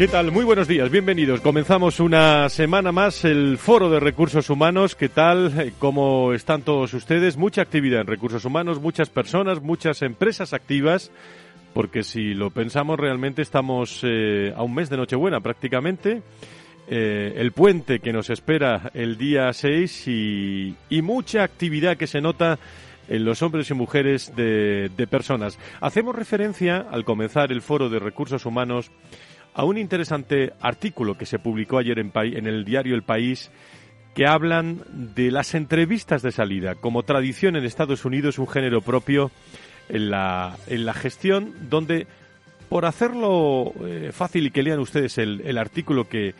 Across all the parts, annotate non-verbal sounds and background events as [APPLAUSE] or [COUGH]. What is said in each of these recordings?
¿Qué tal? Muy buenos días, bienvenidos. Comenzamos una semana más el Foro de Recursos Humanos. ¿Qué tal? Eh, ¿Cómo están todos ustedes? Mucha actividad en recursos humanos, muchas personas, muchas empresas activas, porque si lo pensamos realmente estamos eh, a un mes de Nochebuena prácticamente. Eh, el puente que nos espera el día 6 y, mucha actividad que se nota en los hombres y mujeres de personas. Hacemos referencia al comenzar el foro de recursos humanos a un interesante artículo que se publicó ayer en, en el diario El País que hablan de las entrevistas de salida. Como tradición en Estados Unidos, un género propio en la, en la gestión, donde por hacerlo eh, fácil y que lean ustedes el, artículo que,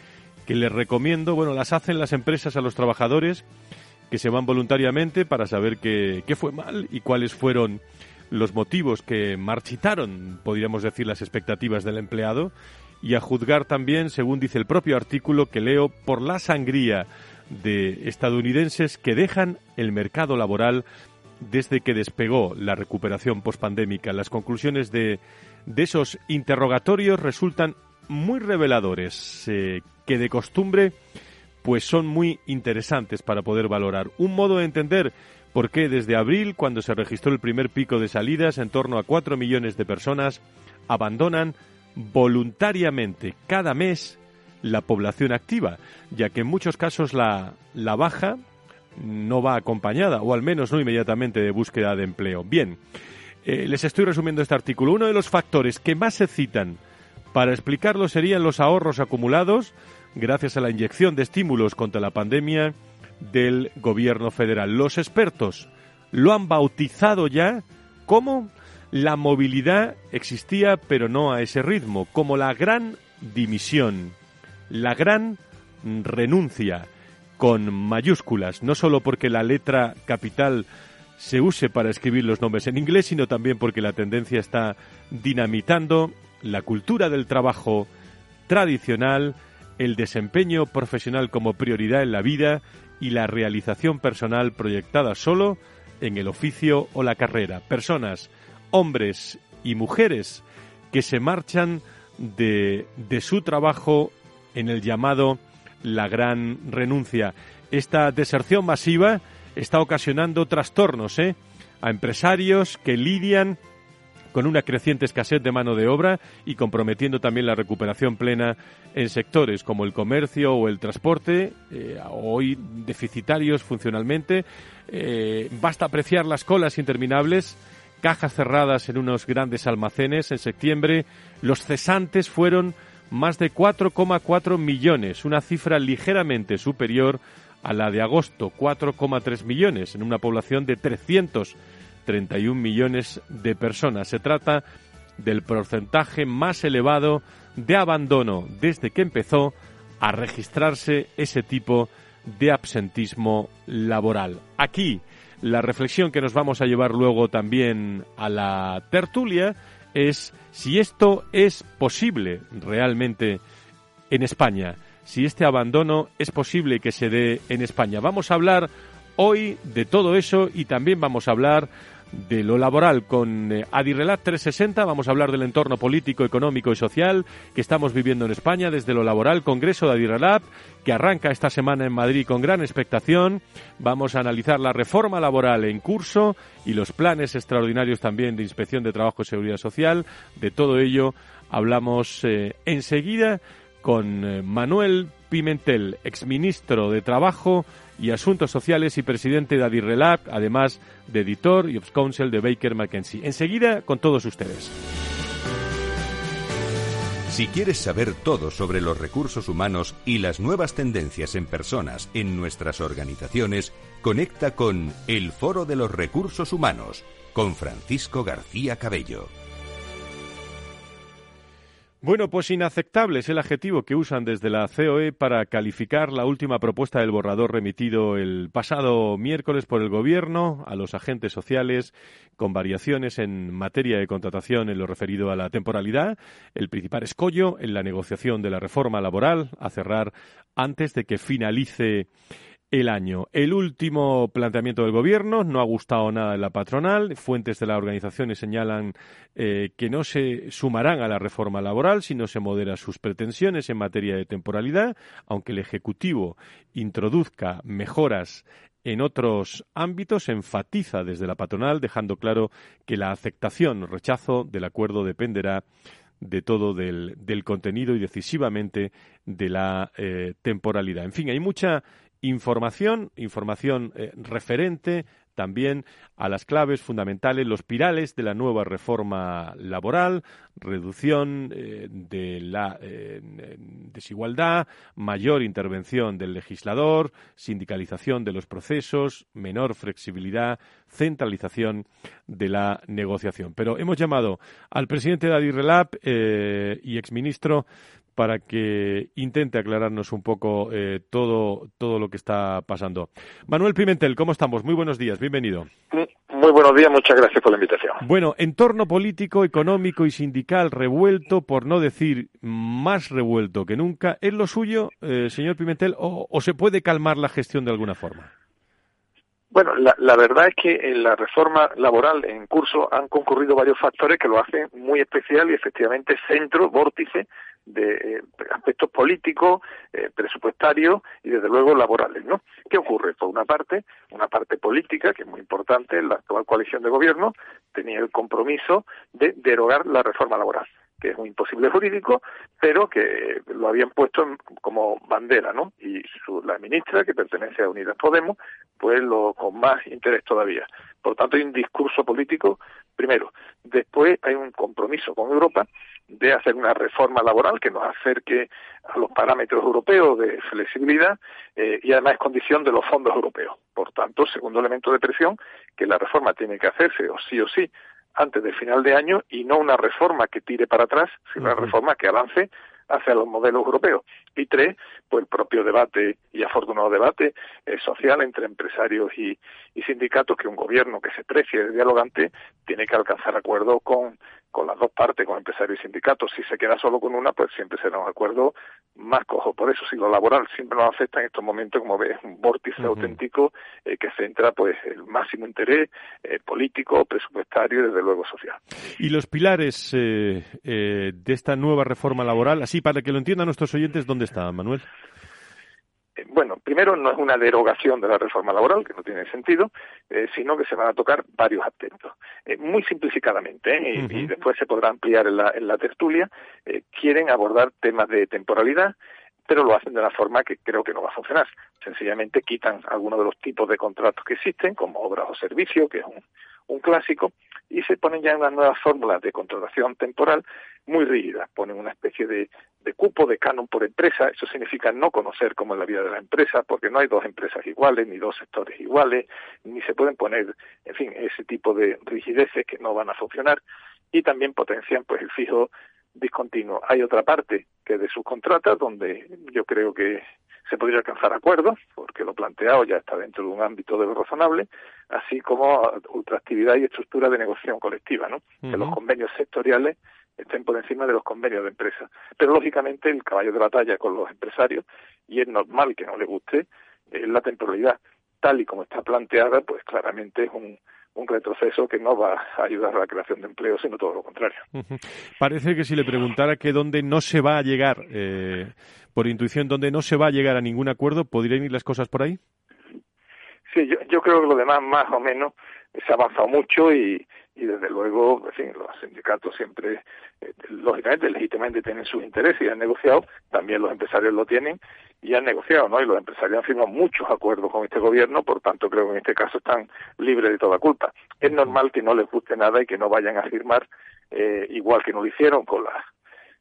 que les recomiendo, bueno, las hacen las empresas a los trabajadores que se van voluntariamente para saber qué fue mal y cuáles fueron los motivos que marchitaron, podríamos decir, las expectativas del empleado y a juzgar también, según dice el propio artículo que leo, por la sangría de estadounidenses que dejan el mercado laboral desde que despegó la recuperación pospandémica. Las conclusiones de, de esos interrogatorios resultan muy reveladores, eh, que de costumbre pues son muy interesantes para poder valorar. Un modo de entender por qué desde abril, cuando se registró el primer pico de salidas, en torno a cuatro millones de personas abandonan voluntariamente cada mes la población activa, ya que en muchos casos la, la baja no va acompañada, o al menos no inmediatamente de búsqueda de empleo. Bien, eh, les estoy resumiendo este artículo. Uno de los factores que más se citan para explicarlo serían los ahorros acumulados gracias a la inyección de estímulos contra la pandemia del gobierno federal. Los expertos lo han bautizado ya como la movilidad existía, pero no a ese ritmo, como la gran dimisión, la gran renuncia, con mayúsculas, no solo porque la letra capital se use para escribir los nombres en inglés, sino también porque la tendencia está dinamitando la cultura del trabajo tradicional, el desempeño profesional como prioridad en la vida y la realización personal proyectada solo en el oficio o la carrera. Personas hombres y mujeres que se marchan de, de su trabajo en el llamado la gran renuncia. Esta deserción masiva está ocasionando trastornos ¿eh? a empresarios que lidian con una creciente escasez de mano de obra y comprometiendo también la recuperación plena en sectores como el comercio o el transporte, eh, hoy deficitarios funcionalmente. Eh, basta apreciar las colas interminables cajas cerradas en unos grandes almacenes. En septiembre los cesantes fueron más de 4,4 millones, una cifra ligeramente superior a la de agosto, 4,3 millones, en una población de 331 millones de personas. Se trata del porcentaje más elevado de abandono desde que empezó a registrarse ese tipo de absentismo laboral. Aquí, la reflexión que nos vamos a llevar luego también a la tertulia es si esto es posible realmente en España, si este abandono es posible que se dé en España. Vamos a hablar hoy de todo eso y también vamos a hablar de lo laboral con eh, Adirrelat 360. Vamos a hablar del entorno político, económico y social que estamos viviendo en España desde lo laboral. Congreso de Adirrelat que arranca esta semana en Madrid con gran expectación. Vamos a analizar la reforma laboral en curso y los planes extraordinarios también de inspección de trabajo y seguridad social. De todo ello hablamos eh, enseguida con eh, Manuel Pimentel, exministro de Trabajo y Asuntos Sociales y presidente de Adirrelab, además de editor y Ops Council de Baker McKenzie. Enseguida con todos ustedes. Si quieres saber todo sobre los recursos humanos y las nuevas tendencias en personas en nuestras organizaciones, conecta con El Foro de los Recursos Humanos con Francisco García Cabello. Bueno, pues inaceptable es el adjetivo que usan desde la COE para calificar la última propuesta del borrador remitido el pasado miércoles por el Gobierno a los agentes sociales con variaciones en materia de contratación en lo referido a la temporalidad, el principal escollo en la negociación de la reforma laboral a cerrar antes de que finalice el año. El último planteamiento del gobierno no ha gustado nada en la patronal. Fuentes de la organización señalan eh, que no se sumarán a la reforma laboral si no se modera sus pretensiones en materia de temporalidad, aunque el Ejecutivo introduzca mejoras en otros ámbitos, enfatiza desde la patronal, dejando claro que la aceptación o rechazo del acuerdo dependerá de todo del, contenido y decisivamente de la eh, temporalidad. En fin, hay mucha información, información eh, referente también a las claves fundamentales, los pirales de la nueva reforma laboral, reducción eh, de la eh, desigualdad, mayor intervención del legislador, sindicalización de los procesos, menor flexibilidad, centralización de la negociación. Pero hemos llamado al presidente de Adirrelab y exministro para que intente aclararnos un poco eh, todo, todo lo que está pasando. Manuel Pimentel, ¿cómo estamos? Muy buenos días, bienvenido. Muy buenos días, muchas gracias por la invitación. Bueno, entorno político, económico y sindical revuelto, por no decir más revuelto que nunca, ¿es lo suyo, eh, señor Pimentel, o, se puede calmar la gestión de alguna forma? Bueno, la, la, verdad es que en la reforma laboral en curso han concurrido varios factores que lo hacen muy especial y efectivamente centro, vórtice de eh, aspectos políticos, eh, presupuestarios y desde luego laborales, ¿no? ¿Qué ocurre? Por una parte, una parte política que es muy importante, la actual coalición de gobierno tenía el compromiso de derogar la reforma laboral que es un imposible jurídico, pero que lo habían puesto como bandera, ¿no? Y la ministra, que pertenece a Unidas Podemos, pues lo con más interés todavía. Por tanto, hay un discurso político, primero. Después hay un compromiso con Europa de hacer una reforma laboral que nos acerque a los parámetros europeos de flexibilidad eh, y además es condición de los fondos europeos. Por tanto, segundo elemento de presión, que la reforma tiene que hacerse o sí o sí antes del final de año y no una reforma que tire para atrás, sino una reforma que avance hacia los modelos europeos. Y tres, pues el propio debate y afortunado debate eh, social entre empresarios y, y, sindicatos que un gobierno que se precie de dialogante tiene que alcanzar acuerdo con con las dos partes, con empresarios y sindicatos. Si se queda solo con una, pues siempre será un acuerdo más cojo. Por eso, si lo laboral siempre nos afecta en estos momentos, como ves, un vórtice auténtico eh, que centra pues el máximo interés eh, político, presupuestario y desde luego social. Y los pilares eh, de esta nueva reforma laboral, así para que lo entiendan nuestros oyentes, ¿dónde están, Manuel? Eh, bueno, primero no es una derogación de la reforma laboral, que no tiene sentido, eh, sino que se van a tocar varios aspectos. Eh, muy simplificadamente, y, después se podrá ampliar en la, en la tertulia, quieren abordar temas de temporalidad, pero lo hacen de una forma que creo que no va a funcionar. Sencillamente quitan algunos de los tipos de contratos que existen, como obras o servicios, que es un, un clásico, y se ponen ya unas nuevas fórmulas de contratación temporal muy rígidas. Ponen una especie de, de cupo, de canon por empresa. Eso significa no conocer cómo es la vida de la empresa, porque no hay dos empresas iguales, ni dos sectores iguales, ni se pueden poner, en fin, ese tipo de rigideces que no van a funcionar. Y también potencian pues el fijo discontinuo. Hay otra parte que de subcontratas, donde yo creo que se podría alcanzar acuerdos, porque lo planteado ya está dentro de un ámbito de lo razonable, así como ultraactividad y estructura de negociación colectiva, ¿no? Que los convenios sectoriales estén por encima de los convenios de empresa. Pero lógicamente el caballo de batalla con los empresarios, y es normal que no le guste, es la temporalidad. tal y como está planteada, pues claramente es un, un retroceso que no va a ayudar a la creación de empleo, sino todo lo contrario. Parece que si le preguntara que dónde no se va a llegar, eh, por intuición, dónde no se va a llegar a ningún acuerdo, ¿podrían ir las cosas por ahí? Sí, yo, yo creo que lo demás más o menos se ha avanzado mucho y, y desde luego, fin, los sindicatos siempre, eh, lógicamente, legítimamente tienen sus intereses y han negociado, también los empresarios lo tienen y han negociado, ¿no? Y los empresarios han firmado muchos acuerdos con este gobierno, por tanto creo que en este caso están libres de toda culpa. Es normal que no les guste nada y que no vayan a firmar, eh, igual que no lo hicieron con las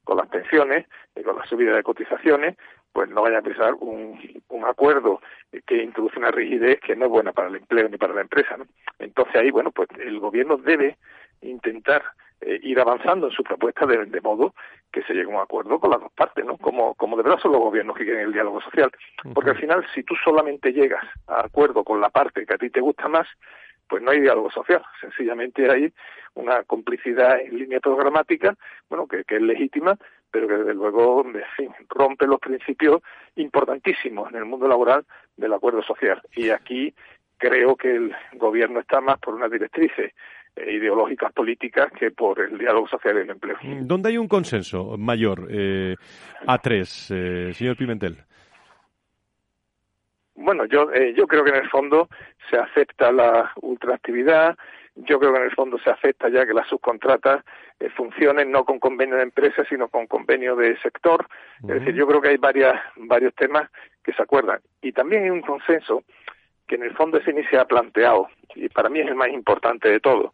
con las pensiones, y con la subida de cotizaciones, pues no vaya a empezar un, un acuerdo que introduce una rigidez que no es buena para el empleo ni para la empresa. ¿no? Entonces ahí, bueno, pues el gobierno debe intentar eh, ir avanzando en su propuesta de, de, modo que se llegue a un acuerdo con las dos partes, ¿no? Como, como de verdad son los gobiernos que quieren el diálogo social. Porque al final, si tú solamente llegas a acuerdo con la parte que a ti te gusta más, pues no hay diálogo social. Sencillamente hay una complicidad en línea programática, bueno, que, que es legítima, pero que desde luego en fin, rompe los principios importantísimos en el mundo laboral del acuerdo social. Y aquí creo que el gobierno está más por unas directrices eh, ideológicas políticas que por el diálogo social y el empleo. ¿Dónde hay un consenso mayor eh, a tres, eh, señor Pimentel? Bueno, yo, eh, yo creo que en el fondo se acepta la ultraactividad, yo creo que en el fondo se acepta ya que las subcontratas eh, funcionen no con convenio de empresa, sino con convenio de sector. Uh -huh. Es decir, yo creo que hay varias, varios temas que se acuerdan. Y también hay un consenso que en el fondo ese ni se ha planteado, y para mí es el más importante de todo,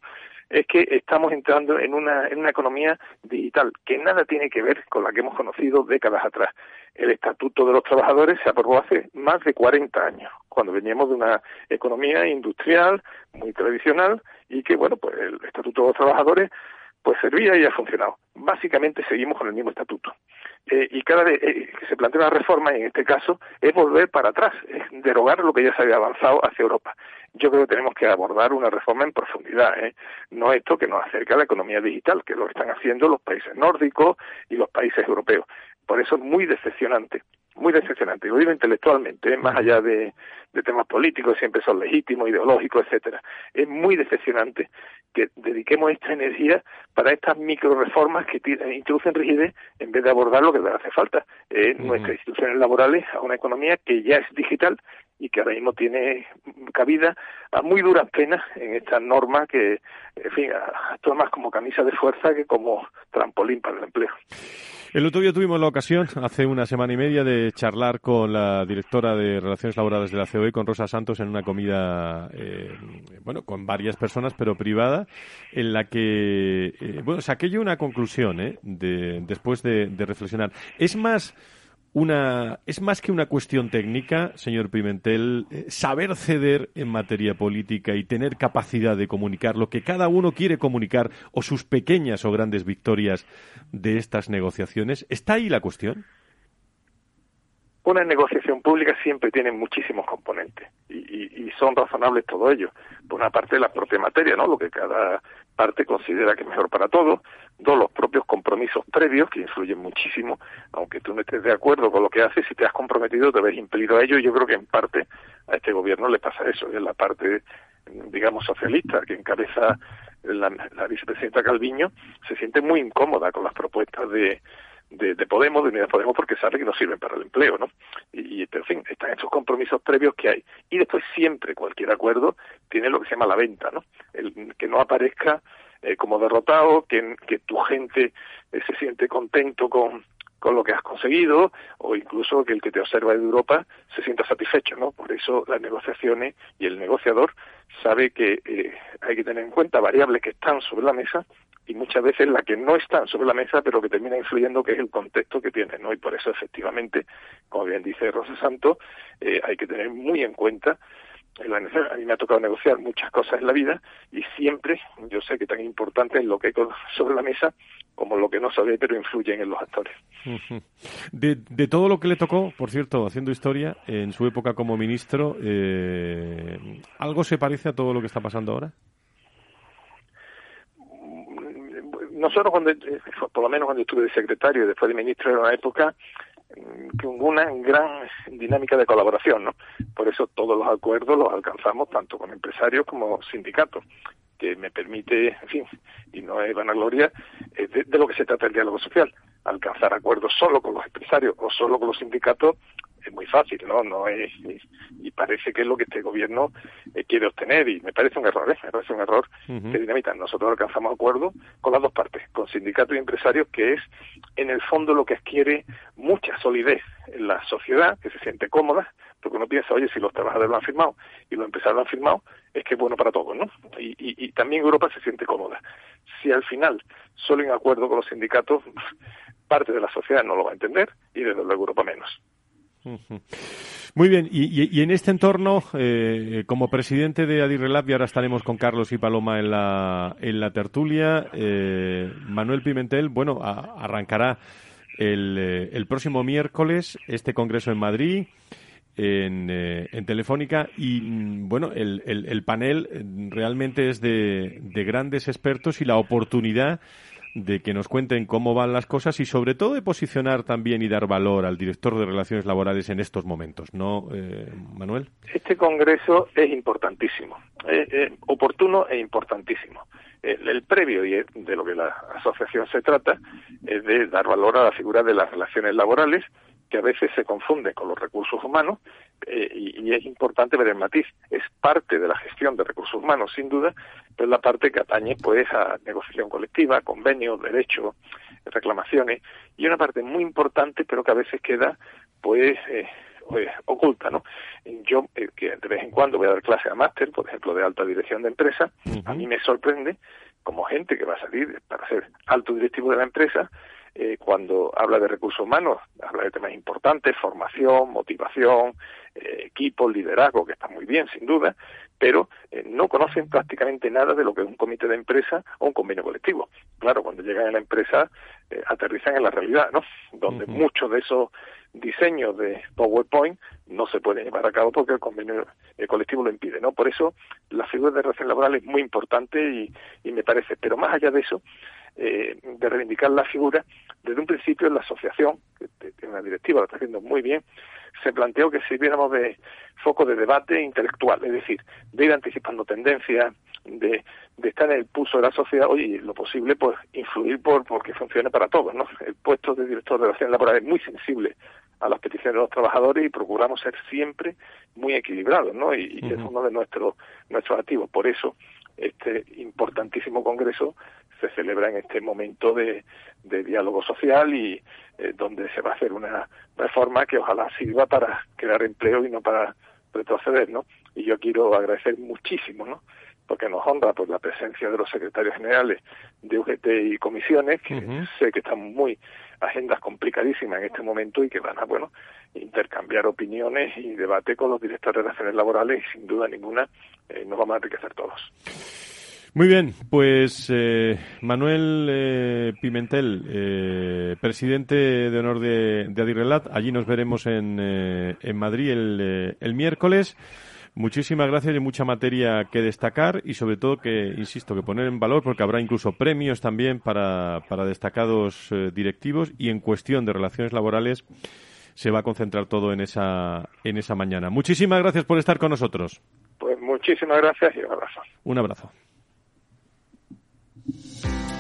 es que estamos entrando en una, en una economía digital que nada tiene que ver con la que hemos conocido décadas atrás. El Estatuto de los Trabajadores se aprobó hace más de 40 años, cuando veníamos de una economía industrial muy tradicional y que, bueno, pues el Estatuto de los Trabajadores pues servía y ha funcionado. Básicamente seguimos con el mismo estatuto. Eh, y cada vez eh, que se plantea una reforma, y en este caso, es volver para atrás, es derogar lo que ya se había avanzado hacia Europa. Yo creo que tenemos que abordar una reforma en profundidad, ¿eh? no esto que nos acerca a la economía digital, que lo están haciendo los países nórdicos y los países europeos. Por eso es muy decepcionante muy decepcionante, lo digo intelectualmente, ¿eh? más allá de, de, temas políticos, siempre son legítimos, ideológicos, etcétera. Es muy decepcionante que dediquemos esta energía para estas micro reformas que introducen rigidez en vez de abordar lo que le hace falta, eh, uh -huh. nuestras instituciones laborales a una economía que ya es digital y que ahora mismo tiene cabida a muy duras penas en esta norma que, en fin, actúa más como camisa de fuerza que como trampolín para el empleo. El otro día tuvimos la ocasión, hace una semana y media, de charlar con la directora de Relaciones Laborales de la COE, con Rosa Santos, en una comida, eh, bueno, con varias personas, pero privada, en la que, eh, bueno, saqué yo una conclusión, ¿eh? De, después de, de reflexionar. Es más una es más que una cuestión técnica, señor Pimentel, eh, saber ceder en materia política y tener capacidad de comunicar lo que cada uno quiere comunicar o sus pequeñas o grandes victorias de estas negociaciones. ¿Está ahí la cuestión? Una negociación pública siempre tiene muchísimos componentes y, son razonables todo ello. Por una parte, la propia materia, ¿no? Lo que cada parte considera que es mejor para todos. Dos, los propios compromisos previos, que influyen muchísimo, aunque tú no estés de acuerdo con lo que haces, si te has comprometido te ves impelido a ello. Y yo creo que en parte a este gobierno le pasa eso, es la parte, digamos, socialista que encabeza la, la vicepresidenta Calviño, se siente muy incómoda con las propuestas de, de, de, Podemos, de Unidas Podemos, porque sabe que no sirven para el empleo, ¿no? Y, y, en fin, están esos compromisos previos que hay. Y después siempre cualquier acuerdo tiene lo que se llama la venta, ¿no? El, que no aparezca eh, como derrotado, que, que tu gente eh, se siente contento con, con lo que has conseguido o incluso que el que te observa de Europa se sienta satisfecho, ¿no? Por eso las negociaciones y el negociador sabe que eh, hay que tener en cuenta variables que están sobre la mesa y muchas veces la que no está sobre la mesa, pero que termina influyendo, que es el contexto que tiene, ¿no? Y por eso, efectivamente, como bien dice Rosa Santos, eh, hay que tener muy en cuenta la a mí me ha tocado negociar muchas cosas en la vida y siempre yo sé que tan importante es lo que hay sobre la mesa como lo que no sabe pero influyen en los actores. De, de todo lo que le tocó, por cierto, haciendo historia, en su época como ministro, eh, ¿algo se parece a todo lo que está pasando ahora? Nosotros cuando, por lo menos cuando estuve de secretario y después de ministro era una época con una gran dinámica de colaboración, ¿no? Por eso todos los acuerdos los alcanzamos tanto con empresarios como sindicatos que me permite, en fin, y no es vanagloria, es de, de, lo que se trata el diálogo social. Alcanzar acuerdos solo con los empresarios o solo con los sindicatos es muy fácil, ¿no? no es, y, parece que es lo que este gobierno eh, quiere obtener y me parece un error, ¿eh? Me parece un error que dinamita. Nosotros alcanzamos acuerdo con las dos partes, con sindicatos y empresarios, que es en el fondo lo que adquiere mucha solidez en la sociedad, que se siente cómoda, porque uno piensa, oye, si los trabajadores lo han firmado y los empresarios lo han firmado, es que es bueno para todos, ¿no? Y, y, y también Europa se siente cómoda. Si al final solo en acuerdo con los sindicatos, parte de la sociedad no lo va a entender y desde luego Europa menos. Muy bien, y, en este entorno, eh, como presidente de Adirrelab, y ahora estaremos con Carlos y Paloma en la, en la tertulia, eh, Manuel Pimentel, bueno, arrancará el, eh, el, próximo miércoles este congreso en Madrid. En, en, Telefónica y mm, bueno, el, el, el, panel realmente es de, de grandes expertos y la oportunidad de que nos cuenten cómo van las cosas y sobre todo de posicionar también y dar valor al director de relaciones laborales en estos momentos, ¿no, eh, Manuel? Este congreso es importantísimo, es, oportuno e importantísimo. El, previo y de lo que la asociación se trata es de dar valor a la figura de las relaciones laborales que a veces se confunde con los recursos humanos eh, y, es importante ver el matiz. Es parte de la gestión de recursos humanos, sin duda, pero es la parte que atañe pues a negociación colectiva, convenios, derechos, reclamaciones y una parte muy importante, pero que a veces queda pues eh, pues, oculta, ¿no? Yo, eh, que de vez en cuando voy a dar clase a máster, por ejemplo, de alta dirección de empresa, a mí me sorprende como gente que va a salir para ser alto directivo de la empresa, eh, cuando habla de recursos humanos, habla de temas importantes, formación, motivación, eh, equipo, liderazgo, que está muy bien, sin duda, pero eh, no conocen prácticamente nada de lo que es un comité de empresa o un convenio colectivo. Claro, cuando llegan a la empresa eh, aterrizan en la realidad, ¿no? Donde muchos de esos diseños de PowerPoint no se pueden llevar a cabo porque el convenio colectivo lo impide, ¿no? Por eso la figura de relación laboral es muy importante y, y me parece, pero más allá de eso, eh, de reivindicar la figura, desde un principio en la asociación, que tiene una directiva, lo está haciendo muy bien, se planteó que sirviéramos de foco de debate intelectual, es decir, de ir anticipando tendencias, de, de estar en el pulso de la sociedad, oye, y lo posible, pues, influir por porque funcione para todos, ¿no? El puesto de director de relaciones laborales es muy sensible a las peticiones de los trabajadores y procuramos ser siempre muy equilibrados, ¿no? Y, es uno de nuestros nuestros activos. Por eso, este importantísimo congreso se celebra en este momento de, de diálogo social y eh, donde se va a hacer una reforma que ojalá sirva para crear empleo y no para retroceder, ¿no? Y yo quiero agradecer muchísimo, ¿no? Porque nos honra pues la presencia de los secretarios generales de UGT y comisiones, que sé que están muy agendas complicadísimas en este momento y que van a, bueno, intercambiar opiniones y debate con los directores de relaciones laborales y sin duda ninguna eh, nos vamos a enriquecer todos. Muy bien, pues eh, Manuel eh, Pimentel, eh, presidente de honor de, de Adirrelat, allí nos veremos en, en Madrid el, el, miércoles. Muchísimas gracias y mucha materia que destacar y sobre todo que, insisto, que poner en valor porque habrá incluso premios también para, para destacados directivos y en cuestión de relaciones laborales se va a concentrar todo en esa, en esa mañana. Muchísimas gracias por estar con nosotros. Pues muchísimas gracias y un abrazo. Un abrazo.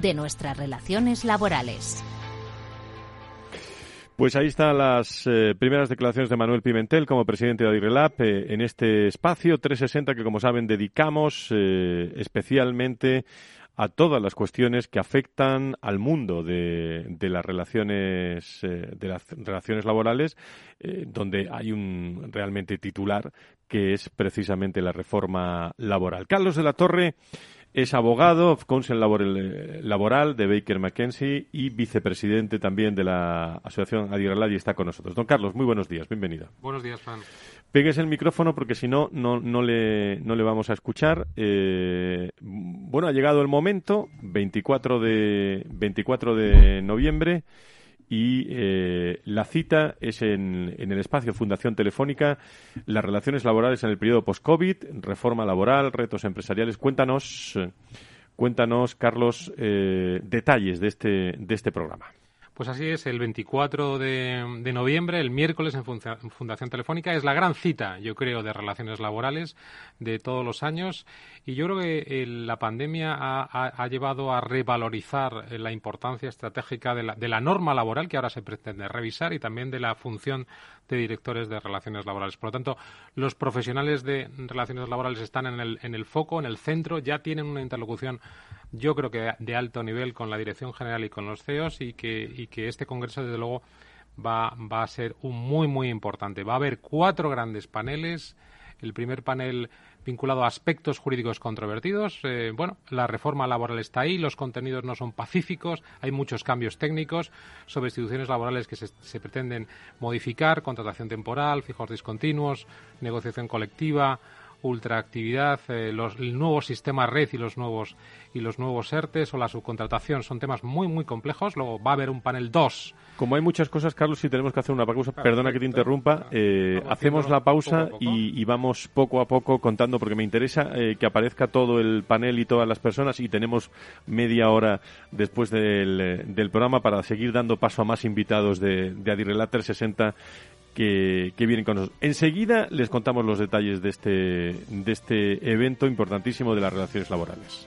de nuestras relaciones laborales. Pues ahí están las eh, primeras declaraciones de Manuel Pimentel como presidente de Adirrelab eh, en este espacio 360 que, como saben, dedicamos eh, especialmente a todas las cuestiones que afectan al mundo de, de las relaciones de las relaciones laborales donde hay un realmente titular que es precisamente la reforma laboral. Carlos de la Torre Es abogado, counsel laboral de Baker McKenzie y vicepresidente también de la Asociación Adiralad y está con nosotros. Don Carlos, muy buenos días, bienvenido. Buenos días, Juan. Pegues el micrófono porque si no, no, no, le, no le vamos a escuchar. Eh, bueno, ha llegado el momento, 24 de, 24 de noviembre y eh, la cita es en, el espacio Fundación Telefónica, las relaciones laborales en el periodo post-COVID, reforma laboral, retos empresariales. Cuéntanos, cuéntanos Carlos, eh, detalles de este, de este programa. Pues así es, el 24 de, noviembre, el miércoles en Fundación Telefónica, es la gran cita, yo creo, de relaciones laborales de todos los años. Y yo creo que eh, la pandemia ha, llevado a revalorizar eh, la importancia estratégica de la, de la norma laboral que ahora se pretende revisar y también de la función de directores de relaciones laborales. Por lo tanto, los profesionales de relaciones laborales están en el, en el foco, en el centro, ya tienen una interlocución, yo creo que de alto nivel con la Dirección General y con los CEOs y que, y que este Congreso, desde luego, va, va a ser un muy, muy importante. Va a haber cuatro grandes paneles. El primer panel vinculado a aspectos jurídicos controvertidos. Eh, bueno, la reforma laboral está ahí, los contenidos no son pacíficos, hay muchos cambios técnicos sobre instituciones laborales que se, pretenden modificar, contratación temporal, fijos discontinuos, negociación colectiva, ultraactividad, eh, los, el nuevo sistema red y los nuevos y los nuevos ERTES o la subcontratación. Son temas muy muy complejos. Luego va a haber un panel 2 como hay muchas cosas, Carlos, si tenemos que hacer una pausa, perdona que te interrumpa, eh, hacemos la pausa y, vamos poco a poco contando, porque me interesa eh, que aparezca todo el panel y todas las personas y tenemos media hora después del, del programa para seguir dando paso a más invitados de, de Adirelater 60 que, vienen con nosotros. Enseguida les contamos los detalles de este, de este evento importantísimo de las relaciones laborales.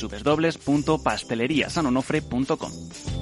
www.pasteleriasanonofre.com.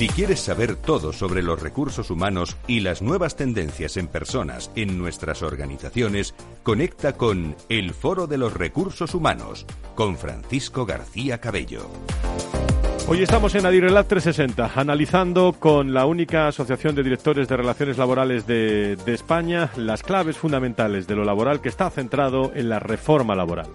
Si quieres saber todo sobre los recursos humanos y las nuevas tendencias en personas en nuestras organizaciones, conecta con El Foro de los Recursos Humanos con Francisco García Cabello. Hoy estamos en Adirelab 360, analizando con la única asociación de directores de relaciones laborales de, de España las claves fundamentales de lo laboral que está centrado en la reforma laboral.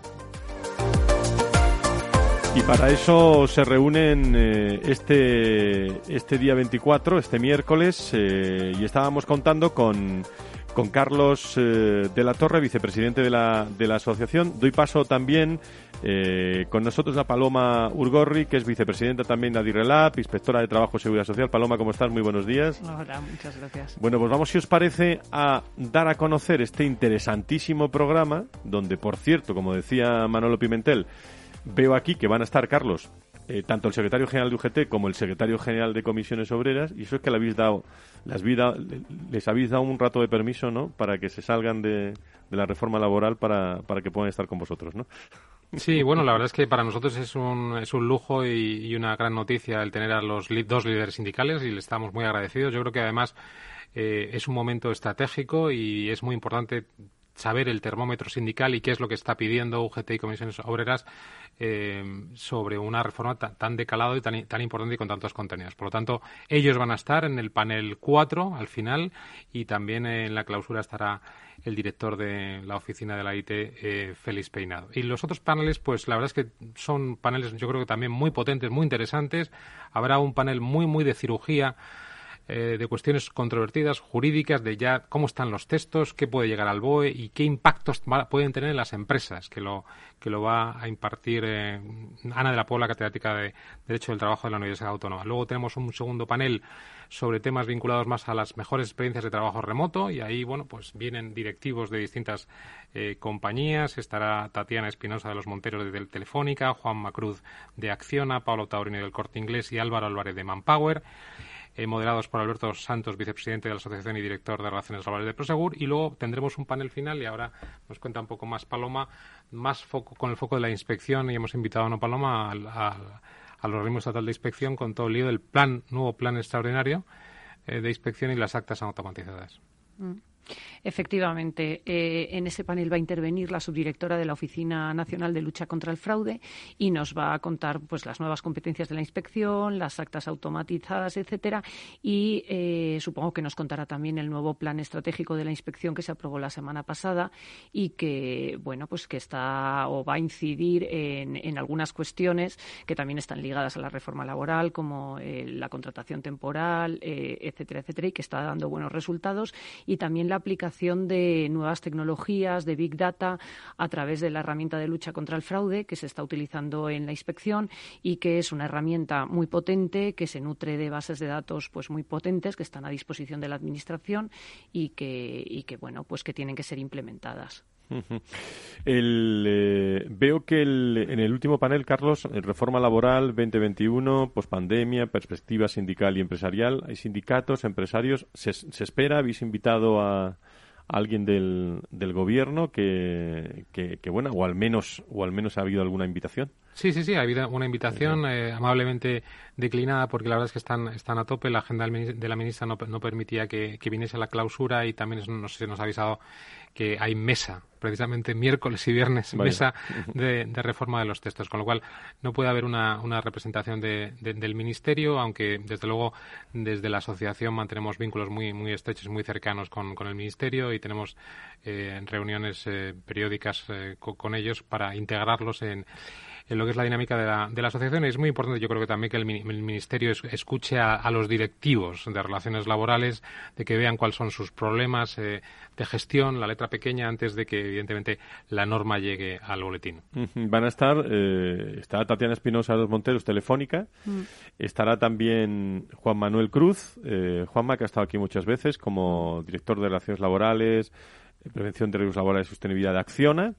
Y para eso se reúnen eh, este, este día 24, este miércoles, eh, y estábamos contando con, con Carlos eh, de la Torre, vicepresidente de la, de la asociación. Doy paso también con nosotros a Paloma Urgorri, que es vicepresidenta también de Adirrelab, inspectora de Trabajo y Seguridad Social. Paloma, ¿cómo estás? Muy buenos días. Hola, muchas gracias. Bueno, pues vamos, si os parece, a dar a conocer este interesantísimo programa, donde, por cierto, como decía Manolo Pimentel, Veo aquí que van a estar, Carlos, eh, tanto el secretario general de UGT como el secretario general de comisiones obreras, y eso es que le habéis dado, las vida, les habéis dado un rato de permiso, ¿no? Para que se salgan de, la reforma laboral para, para que puedan estar con vosotros, ¿no? Sí, bueno, la verdad es que para nosotros es un, es un lujo y, una gran noticia el tener a los dos líderes sindicales y le estamos muy agradecidos. Yo creo que además eh, es un momento estratégico y es muy importante saber el termómetro sindical y qué es lo que está pidiendo UGT y comisiones obreras eh, sobre una reforma tan, decalado y tan, tan, importante y con tantos contenidos. Por lo tanto, ellos van a estar en el panel 4 al final y también en la clausura estará el director de la oficina de la IT, eh, Félix Peinado. Y los otros paneles, pues la verdad es que son paneles yo creo que también muy potentes, muy interesantes. Habrá un panel muy, muy de cirugía eh, de cuestiones controvertidas, jurídicas, de ya cómo están los textos, qué puede llegar al BOE y qué impactos pueden tener en las empresas, que lo, que lo va a impartir eh, Ana de la Puebla, catedrática de Derecho del Trabajo de la Universidad Autónoma. Luego tenemos un segundo panel sobre temas vinculados más a las mejores experiencias de trabajo remoto y ahí, bueno, pues vienen directivos de distintas eh, compañías. Estará Tatiana Espinosa de los Monteros de Telefónica, Juan Macruz de Acciona, Pablo Taurini del Corte Inglés y Álvaro Álvarez de Manpower. Eh, moderados por Alberto Santos, vicepresidente de la Asociación y director de Relaciones Laborales de Prosegur. Y luego tendremos un panel final y ahora nos cuenta un poco más Paloma, más foco con el foco de la inspección. Y hemos invitado a no Paloma al, al, organismo estatal de inspección con todo el lío del plan, nuevo plan extraordinario eh, de inspección y las actas automatizadas. Mm. Efectivamente, eh, en ese panel va a intervenir la subdirectora de la Oficina Nacional de Lucha contra el Fraude y nos va a contar pues las nuevas competencias de la inspección, las actas automatizadas, etcétera, y eh, supongo que nos contará también el nuevo plan estratégico de la inspección que se aprobó la semana pasada y que bueno pues que está o va a incidir en, algunas cuestiones que también están ligadas a la reforma laboral como eh, la contratación temporal, etcétera, etcétera, y que está dando buenos resultados y también la aplicación de nuevas tecnologías, de Big Data, a través de la herramienta de lucha contra el fraude que se está utilizando en la inspección y que es una herramienta muy potente, que se nutre de bases de datos pues muy potentes que están a disposición de la Administración y que, y que bueno, pues que tienen que ser implementadas. Eh, veo que en el último panel, Carlos, reforma laboral 2021, pospandemia, perspectiva sindical y empresarial. Hay sindicatos, empresarios. ¿Se, espera? ¿Habéis invitado a, alguien del, del gobierno que, que, bueno, o al menos o al menos ha habido alguna invitación? Sí, sí, sí, ha habido una invitación eh, amablemente declinada porque la verdad es que están, están a tope. La agenda de la ministra no, no permitía que, que, viniese la clausura y también no sé si nos ha avisado que hay mesa, precisamente miércoles y viernes, mesa de, reforma de los textos, con lo cual no puede haber una, una representación de, del Ministerio, aunque desde luego desde la asociación mantenemos vínculos muy, muy estrechos, muy cercanos con, con el Ministerio y tenemos eh, reuniones eh, periódicas con ellos para integrarlos en en lo que es la dinámica de la, de la asociación. Es muy importante, yo creo que también que el, Ministerio escuche a, los directivos de relaciones laborales, de que vean cuáles son sus problemas eh, de gestión, la letra pequeña, antes de que, evidentemente, la norma llegue al boletín. Van a estar, eh, estará Tatiana Espinosa de los Monteros, Telefónica, mm. estará también Juan Manuel Cruz, eh, Juanma, que ha estado aquí muchas veces como director de relaciones laborales, prevención de riesgos laborales y sostenibilidad de Acciona.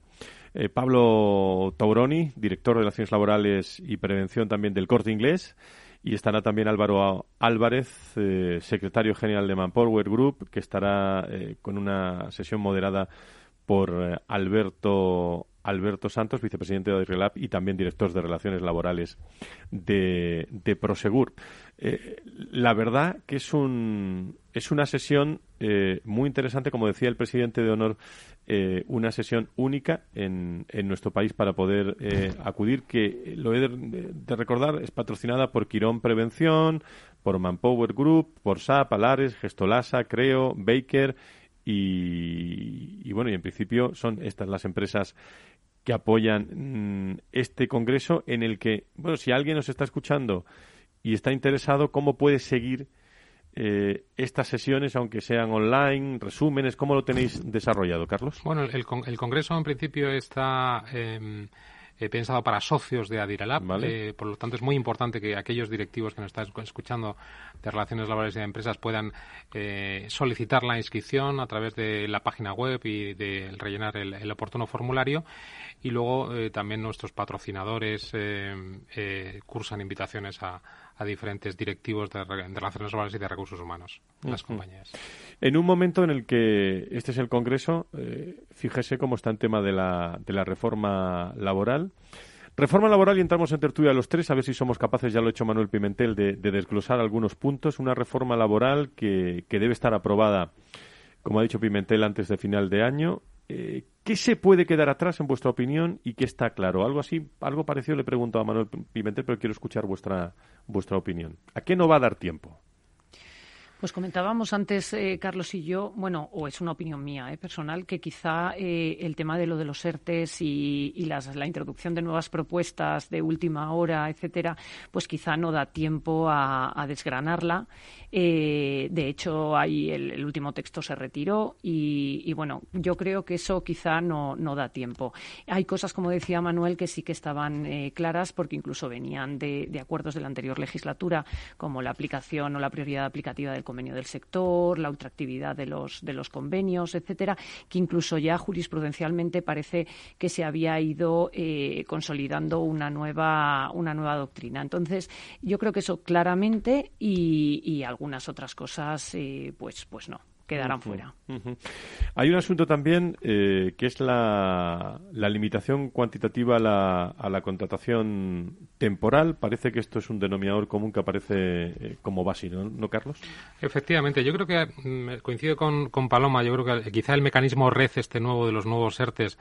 Eh, Pablo Tauroni, director de Relaciones Laborales y Prevención también del Corte Inglés. Y estará también Álvaro Álvarez, eh, secretario general de Manpower Group, que estará eh, con una sesión moderada por Alberto Alberto Santos, vicepresidente de Relab y también director de Relaciones Laborales de, de Prosegur. Eh, la verdad que es, un, es una sesión eh, muy interesante, como decía el presidente de Honor, eh, una sesión única en, en, nuestro país para poder acudir, que lo he de, recordar, es patrocinada por Quirón Prevención, por Manpower Group, por SAP, Alares, Gestolasa, Creo, Baker y, y bueno, y en principio son estas las empresas que apoyan mm, este congreso en el que, bueno, si alguien nos está escuchando y está interesado, ¿cómo puede seguir eh, estas sesiones, aunque sean online, resúmenes? ¿Cómo lo tenéis desarrollado, Carlos? Bueno, el, el Congreso en principio está eh, eh, pensado para socios de Adiralab. Eh, por lo tanto, es muy importante que aquellos directivos que nos están escuchando de relaciones laborales y de empresas puedan eh, solicitar la inscripción a través de la página web y de rellenar el, oportuno formulario. Y luego también nuestros patrocinadores cursan invitaciones a, diferentes directivos de, relaciones laborales y de recursos humanos en las compañías. En un momento en el que este es el Congreso, fíjese cómo está el tema de la, de la reforma laboral Reforma laboral y entramos en tertulia los tres, a ver si somos capaces, ya lo ha hecho Manuel Pimentel, de, desglosar algunos puntos. Una reforma laboral que, debe estar aprobada, como ha dicho Pimentel, antes de final de año. Eh, ¿Qué se puede quedar atrás, en vuestra opinión, y qué está claro? Algo así, algo parecido le pregunto a Manuel Pimentel, pero quiero escuchar vuestra, vuestra opinión. ¿A qué no va a dar tiempo? Pues comentábamos antes, eh, Carlos y yo, bueno, o es una opinión mía eh, personal, que quizá eh, el tema de lo de los ERTES y, la introducción de nuevas propuestas de última hora, etcétera, pues quizá no da tiempo a, desgranarla. de hecho, ahí el, último texto se retiró y, bueno, yo creo que eso quizá no, no da tiempo. Hay cosas, como decía Manuel, que sí que estaban claras porque incluso venían de, de acuerdos de la anterior legislatura, como la aplicación o la prioridad aplicativa del convenio del sector, la ultraactividad de los, de los convenios, etcétera, que incluso ya jurisprudencialmente parece que se había ido eh, consolidando una nueva, una nueva doctrina. Entonces, yo creo que eso claramente y, algunas otras cosas, eh, pues, pues no quedarán fuera. Hay un asunto también eh, que es la, la limitación cuantitativa a la, a la, contratación temporal. Parece que esto es un denominador común que aparece eh, como base, ¿no? Carlos? Efectivamente, yo creo que mm, coincido con, con Paloma. Yo creo que quizá el mecanismo red, este nuevo de los nuevos ERTES,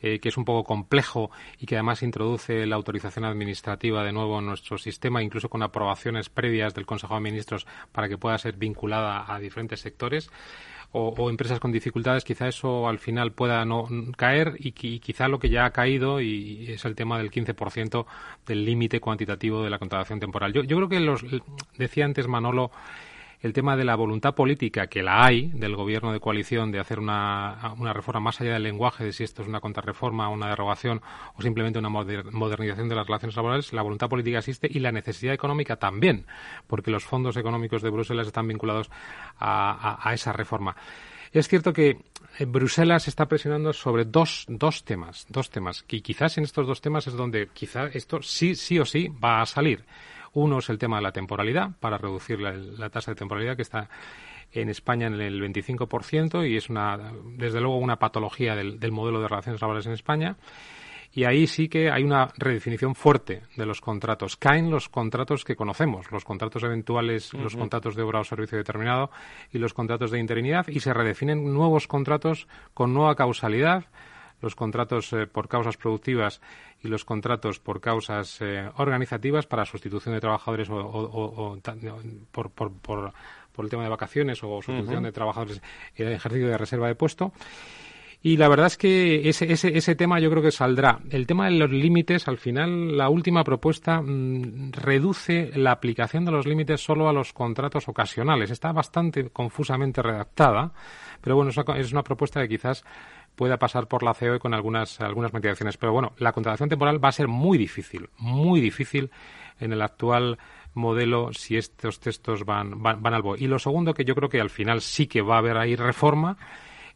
eh, que es un poco complejo y que además introduce la autorización administrativa de nuevo en nuestro sistema, incluso con aprobaciones previas del Consejo de Ministros para que pueda ser vinculada a diferentes sectores. O, empresas con dificultades, quizá eso al final pueda no caer y, quizá lo que ya ha caído y es el tema del 15% del límite cuantitativo de la contratación temporal. Yo, yo creo que los decía antes Manolo el tema de la voluntad política, que la hay, del gobierno de coalición de hacer una, una reforma más allá del lenguaje, de si esto es una contrarreforma, una derogación o simplemente una modernización de las relaciones laborales, la voluntad política existe y la necesidad económica también, porque los fondos económicos de Bruselas están vinculados a, esa reforma. Es cierto que eh, Bruselas está presionando sobre dos, dos temas, dos temas, y quizás en estos dos temas es donde quizás esto sí, sí o sí va a salir. Uno es el tema de la temporalidad, para reducir la, tasa de temporalidad que está en España en el 25% y es una, desde luego una patología del, modelo de relaciones laborales en España. Y ahí sí que hay una redefinición fuerte de los contratos. Caen los contratos que conocemos, los contratos eventuales, los contratos de obra o servicio determinado y los contratos de interinidad y se redefinen nuevos contratos con nueva causalidad los contratos eh, por causas productivas y los contratos por causas eh, organizativas para sustitución de trabajadores o, por, por, por, el tema de vacaciones o sustitución de trabajadores en ejercicio de reserva de puesto. Y la verdad es que ese, ese, ese tema yo creo que saldrá. El tema de los límites, al final, la última propuesta mm, reduce la aplicación de los límites solo a los contratos ocasionales. Está bastante confusamente redactada, pero bueno, es una propuesta que quizás pueda pasar por la COE con algunas, algunas modificaciones. Pero bueno, la contratación temporal va a ser muy difícil, muy difícil en el actual modelo si estos textos van, van, van al BOE. Y lo segundo, que yo creo que al final sí que va a haber ahí reforma,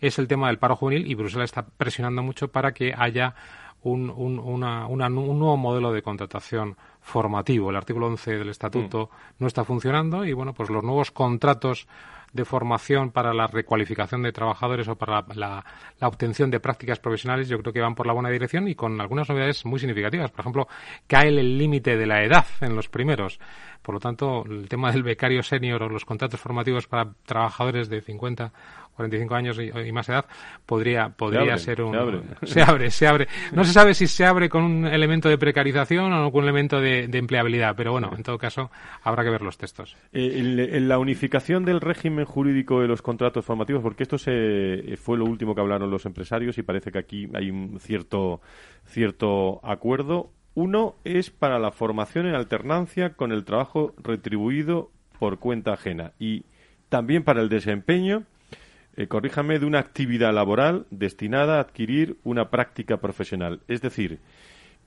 es el tema del paro juvenil y Bruselas está presionando mucho para que haya un, un, una, un nuevo modelo de contratación formativo. El artículo 11 del estatuto mm. no está funcionando y, bueno, pues los nuevos contratos de formación para la recualificación de trabajadores o para la, obtención de prácticas profesionales, yo creo que van por la buena dirección y con algunas novedades muy significativas. Por ejemplo, cae el límite de la edad en los primeros. Por lo tanto, el tema del becario senior o los contratos formativos para trabajadores de 50 45 años y, más edad, podría, podría ser un... [LAUGHS] Se abre. se abre, No se sabe si se abre con un elemento de precarización o con un elemento de, empleabilidad, pero bueno, en todo caso, habrá que ver los textos. en, eh, la unificación del régimen jurídico de los contratos formativos, porque esto se, fue lo último que hablaron los empresarios y parece que aquí hay un cierto, cierto acuerdo. Uno es para la formación en alternancia con el trabajo retribuido por cuenta ajena y también para el desempeño eh, corríjame, de una actividad laboral destinada a adquirir una práctica profesional. Es decir,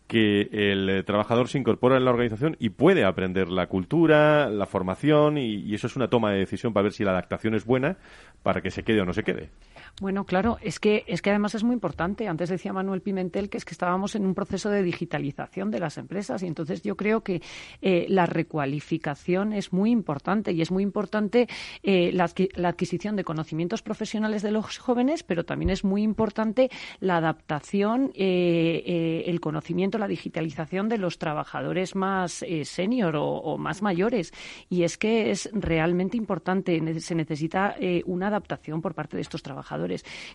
que el eh, trabajador se incorpora en la organización y puede aprender la cultura, la formación, y, eso es una toma de decisión para ver si la adaptación es buena para que se quede o no se quede. Bueno, claro, es que, es que además es muy importante. Antes decía Manuel Pimentel que es que estábamos en un proceso de digitalización de las empresas y entonces yo creo que eh, la recualificación es muy importante y es muy importante eh, la, adquisición de conocimientos profesionales de los jóvenes, pero también es muy importante la adaptación, eh, el conocimiento, la digitalización de los trabajadores más senior o, o, más mayores. Y es que es realmente importante, se necesita una adaptación por parte de estos trabajadores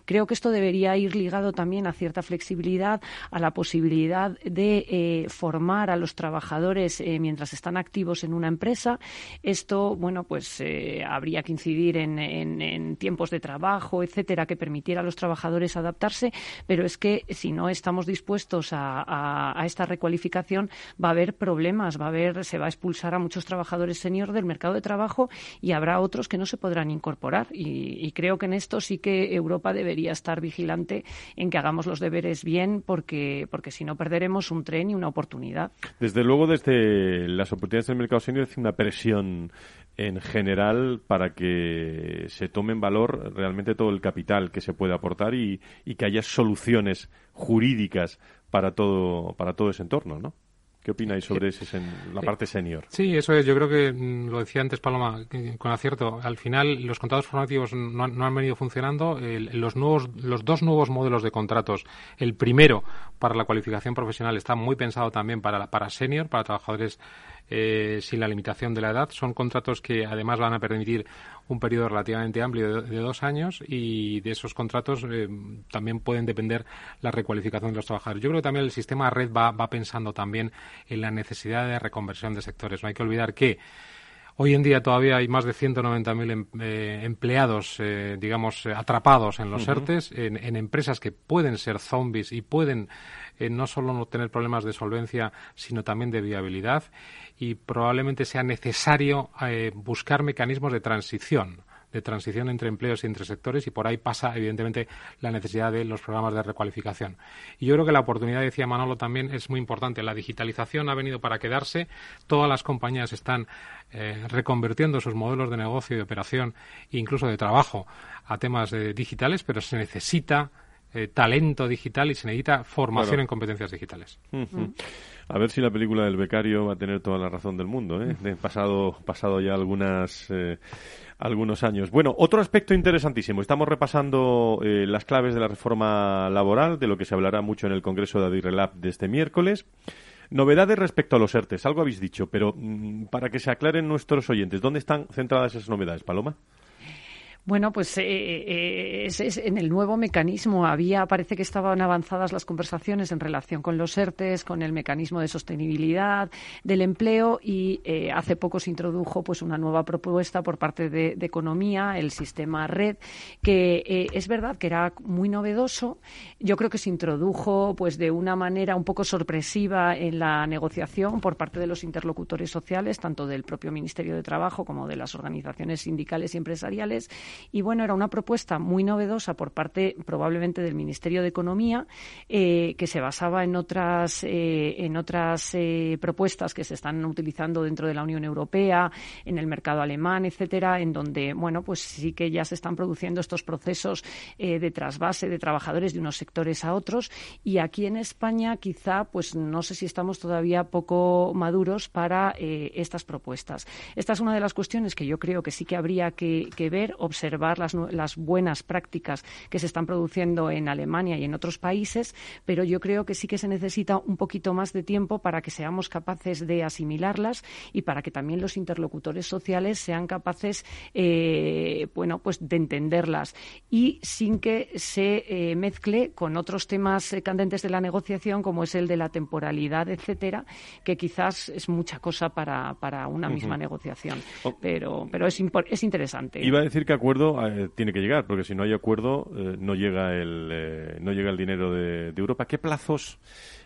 Creo que esto debería ir ligado también a cierta flexibilidad, a la posibilidad de eh, formar a los trabajadores eh, mientras están activos en una empresa. Esto, bueno, pues eh, habría que incidir en, tiempos de trabajo, etcétera, que permitiera a los trabajadores adaptarse, pero es que si no estamos dispuestos a, esta recualificación, va a haber problemas, va a haber, se va a expulsar a muchos trabajadores senior del mercado de trabajo y habrá otros que no se podrán incorporar. Y, y creo que en esto sí que Europa debería estar vigilante en que hagamos los deberes bien, porque, porque si no perderemos un tren y una oportunidad. Desde luego, desde las oportunidades del mercado senior, es una presión en general para que se tome en valor realmente todo el capital que se puede aportar y, y que haya soluciones jurídicas para todo, para todo ese entorno, ¿no? ¿Qué opináis sobre ese, la parte senior? Sí, eso es. Yo creo que mm, lo decía antes Paloma con acierto. Al final los contratos formativos no han, venido funcionando. los nuevos, los dos nuevos modelos de contratos. El primero para la cualificación profesional está muy pensado también para para senior, para trabajadores eh, sin la limitación de la edad. Son contratos que además van a permitir un periodo relativamente amplio de, dos años y de esos contratos eh, también pueden depender la recualificación de los trabajadores. Yo creo que también el sistema red va, va pensando también en la necesidad de reconversión de sectores. No hay que olvidar que Hoy en día todavía hay más de 190.000 em, eh, empleados, eh, digamos, atrapados en los ERTES, en, empresas que pueden ser zombies y pueden no solo no tener problemas de solvencia, sino también de viabilidad. Y probablemente sea necesario eh, buscar mecanismos de transición de transición entre empleos y entre sectores y por ahí pasa evidentemente la necesidad de los programas de recualificación. Y yo creo que la oportunidad, decía Manolo, también es muy importante. La digitalización ha venido para quedarse. Todas las compañías están eh, reconvirtiendo sus modelos de negocio y de operación, incluso de trabajo, a temas eh, digitales, pero se necesita talento digital y se necesita formación en competencias digitales. A ver si la película del becario va a tener toda la razón del mundo, ¿eh? pasado, pasado ya algunas, eh, algunos años. Bueno, otro aspecto interesantísimo. Estamos repasando eh, las claves de la reforma laboral, de lo que se hablará mucho en el Congreso de Adirrelab de este miércoles. Novedades respecto a los ERTES, algo habéis dicho, pero mm, para que se aclaren nuestros oyentes, ¿dónde están centradas esas novedades, Paloma? Bueno, pues eh, eh, es, en el nuevo mecanismo había, parece que estaban avanzadas las conversaciones en relación con los ERTES, con el mecanismo de sostenibilidad del empleo y eh, hace poco se introdujo pues una nueva propuesta por parte de, Economía, el sistema Red, que es verdad que era muy novedoso. Yo creo que se introdujo pues de una manera un poco sorpresiva en la negociación por parte de los interlocutores sociales, tanto del propio Ministerio de Trabajo como de las organizaciones sindicales y empresariales Y bueno, era una propuesta muy novedosa por parte probablemente del Ministerio de Economía eh, que se basaba en otras, eh, en otras eh, propuestas que se están utilizando dentro de la Unión Europea, en el mercado alemán, etcétera, en donde, bueno, pues sí que ya se están produciendo estos procesos de trasvase de trabajadores de unos sectores a otros. Y aquí en España, quizá, pues no sé si estamos todavía poco maduros para estas propuestas. Esta es una de las cuestiones que yo creo que sí que habría que, ver, observar las, las buenas prácticas que se están produciendo en Alemania y en otros países, pero yo creo que sí que se necesita un poquito más de tiempo para que seamos capaces de asimilarlas y para que también los interlocutores sociales sean capaces, eh, bueno, pues de entenderlas y sin que se eh, mezcle con otros temas candentes de la negociación, como es el de la temporalidad, etcétera, que quizás es mucha cosa para, para una misma negociación. Oh. Pero, pero es, es interesante. Iba a decir que acuerdo eh, tiene que llegar, porque si no hay acuerdo no llega el no llega el dinero de, de Europa. ¿Qué plazos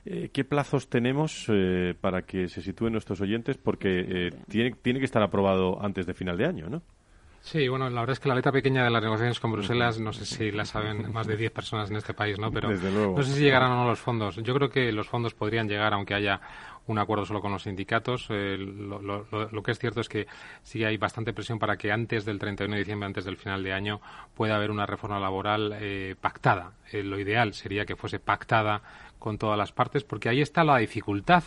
eh, ¿Qué plazos tenemos eh, para que se sitúen nuestros oyentes? Porque eh, tiene, tiene que estar aprobado antes de final de año, ¿no? Sí, bueno, la verdad es que la letra pequeña de las negociaciones con Bruselas, no sé si la saben más de 10 personas en este país, ¿no? Pero no sé si llegarán o no los fondos. Yo creo que los fondos podrían llegar, aunque haya un acuerdo solo con los sindicatos. lo, que es cierto es que sí hay bastante presión para que antes del 31 de diciembre, antes del final de año, pueda haber una reforma laboral pactada. lo ideal sería que fuese pactada con todas las partes, porque ahí está la dificultad,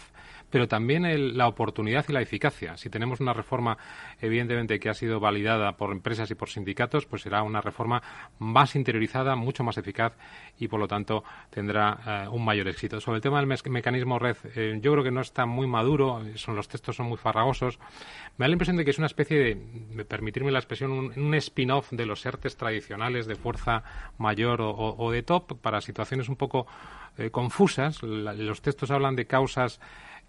pero también la oportunidad y la eficacia. Si tenemos una reforma, evidentemente, que ha sido validada por empresas y por sindicatos, pues será una reforma más interiorizada, mucho más eficaz y, por lo tanto, tendrá eh, un mayor éxito. Sobre el tema del mecanismo red, eh, yo creo que no está muy maduro, son, los textos son muy farragosos. Me da la impresión de que es una especie de, permitirme la expresión, un, spin-off de los ERTES tradicionales de fuerza mayor o de top para situaciones un poco eh, confusas. los textos hablan de causas